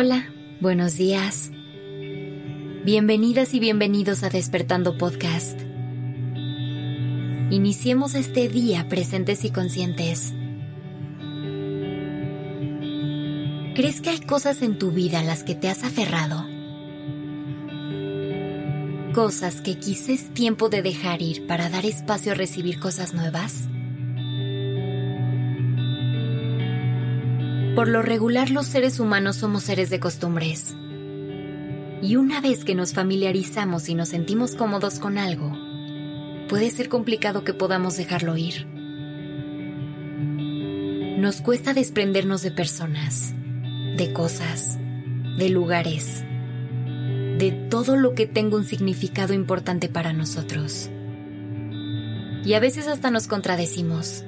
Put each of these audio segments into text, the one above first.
Hola, buenos días. Bienvenidas y bienvenidos a Despertando Podcast. Iniciemos este día presentes y conscientes. ¿Crees que hay cosas en tu vida a las que te has aferrado? Cosas que quizás es tiempo de dejar ir para dar espacio a recibir cosas nuevas. Por lo regular los seres humanos somos seres de costumbres. Y una vez que nos familiarizamos y nos sentimos cómodos con algo, puede ser complicado que podamos dejarlo ir. Nos cuesta desprendernos de personas, de cosas, de lugares, de todo lo que tenga un significado importante para nosotros. Y a veces hasta nos contradecimos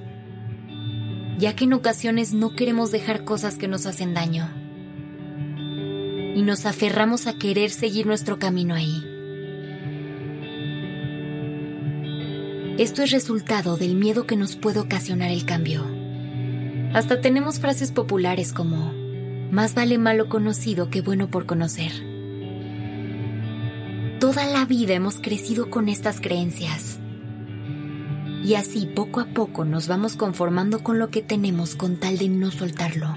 ya que en ocasiones no queremos dejar cosas que nos hacen daño. Y nos aferramos a querer seguir nuestro camino ahí. Esto es resultado del miedo que nos puede ocasionar el cambio. Hasta tenemos frases populares como, más vale malo conocido que bueno por conocer. Toda la vida hemos crecido con estas creencias y así poco a poco nos vamos conformando con lo que tenemos con tal de no soltarlo.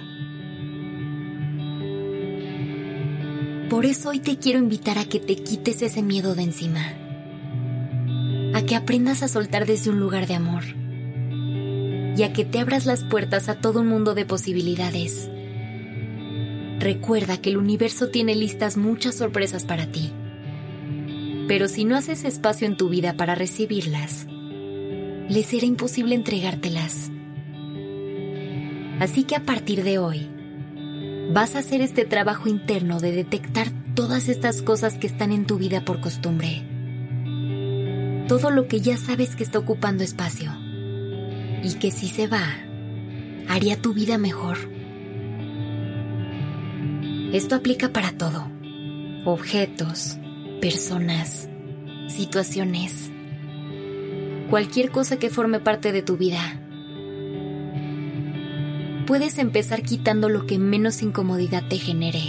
Por eso hoy te quiero invitar a que te quites ese miedo de encima, a que aprendas a soltar desde un lugar de amor y a que te abras las puertas a todo un mundo de posibilidades. Recuerda que el universo tiene listas muchas sorpresas para ti, pero si no haces espacio en tu vida para recibirlas, les será imposible entregártelas. Así que a partir de hoy, vas a hacer este trabajo interno de detectar todas estas cosas que están en tu vida por costumbre. Todo lo que ya sabes que está ocupando espacio y que si se va, haría tu vida mejor. Esto aplica para todo. Objetos, personas, situaciones cualquier cosa que forme parte de tu vida. Puedes empezar quitando lo que menos incomodidad te genere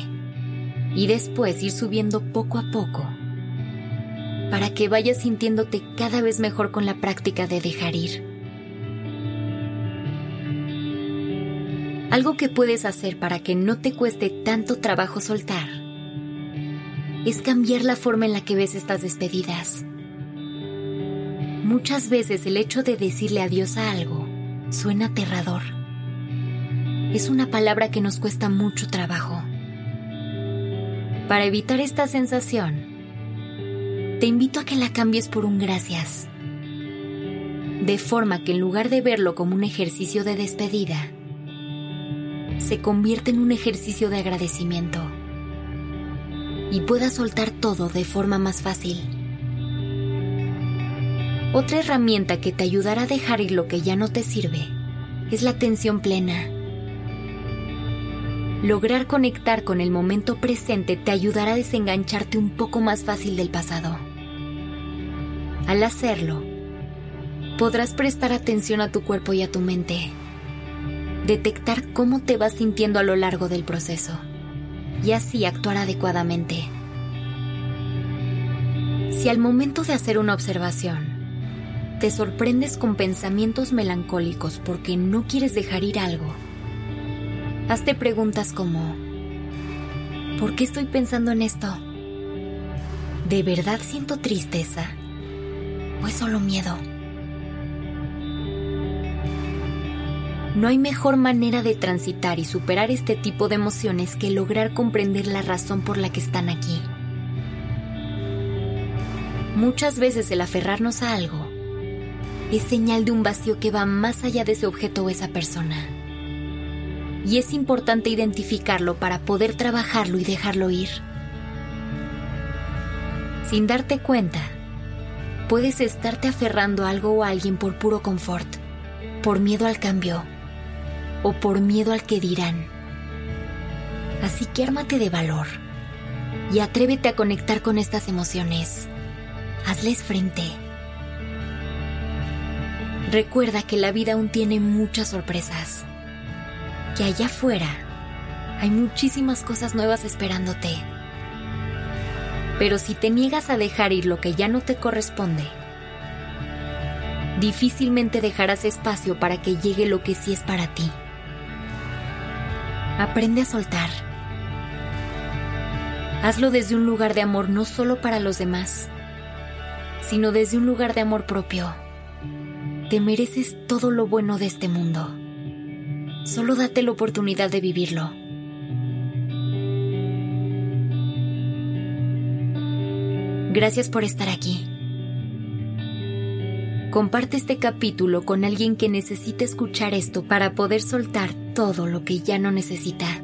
y después ir subiendo poco a poco para que vayas sintiéndote cada vez mejor con la práctica de dejar ir. Algo que puedes hacer para que no te cueste tanto trabajo soltar es cambiar la forma en la que ves estas despedidas. Muchas veces el hecho de decirle adiós a algo suena aterrador. Es una palabra que nos cuesta mucho trabajo. Para evitar esta sensación, te invito a que la cambies por un gracias. De forma que en lugar de verlo como un ejercicio de despedida, se convierte en un ejercicio de agradecimiento y puedas soltar todo de forma más fácil. Otra herramienta que te ayudará a dejar ir lo que ya no te sirve es la atención plena. Lograr conectar con el momento presente te ayudará a desengancharte un poco más fácil del pasado. Al hacerlo, podrás prestar atención a tu cuerpo y a tu mente, detectar cómo te vas sintiendo a lo largo del proceso y así actuar adecuadamente. Si al momento de hacer una observación te sorprendes con pensamientos melancólicos porque no quieres dejar ir algo. Hazte preguntas como, ¿por qué estoy pensando en esto? ¿De verdad siento tristeza? ¿O es solo miedo? No hay mejor manera de transitar y superar este tipo de emociones que lograr comprender la razón por la que están aquí. Muchas veces el aferrarnos a algo es señal de un vacío que va más allá de ese objeto o esa persona. Y es importante identificarlo para poder trabajarlo y dejarlo ir. Sin darte cuenta, puedes estarte aferrando a algo o a alguien por puro confort, por miedo al cambio o por miedo al que dirán. Así que ármate de valor y atrévete a conectar con estas emociones. Hazles frente Recuerda que la vida aún tiene muchas sorpresas, que allá afuera Hay muchísimas cosas nuevas esperándote. Pero si te niegas a dejar ir lo que ya no te corresponde, difícilmente dejarás espacio para que llegue lo que sí es para ti. Aprende a soltar. Hazlo desde un lugar de amor no solo para los demás, sino desde un lugar de amor propio. Te mereces todo lo bueno de este mundo. Solo date la oportunidad de vivirlo. Gracias por estar aquí. Comparte este capítulo con alguien que necesite escuchar esto para poder soltar todo lo que ya no necesita.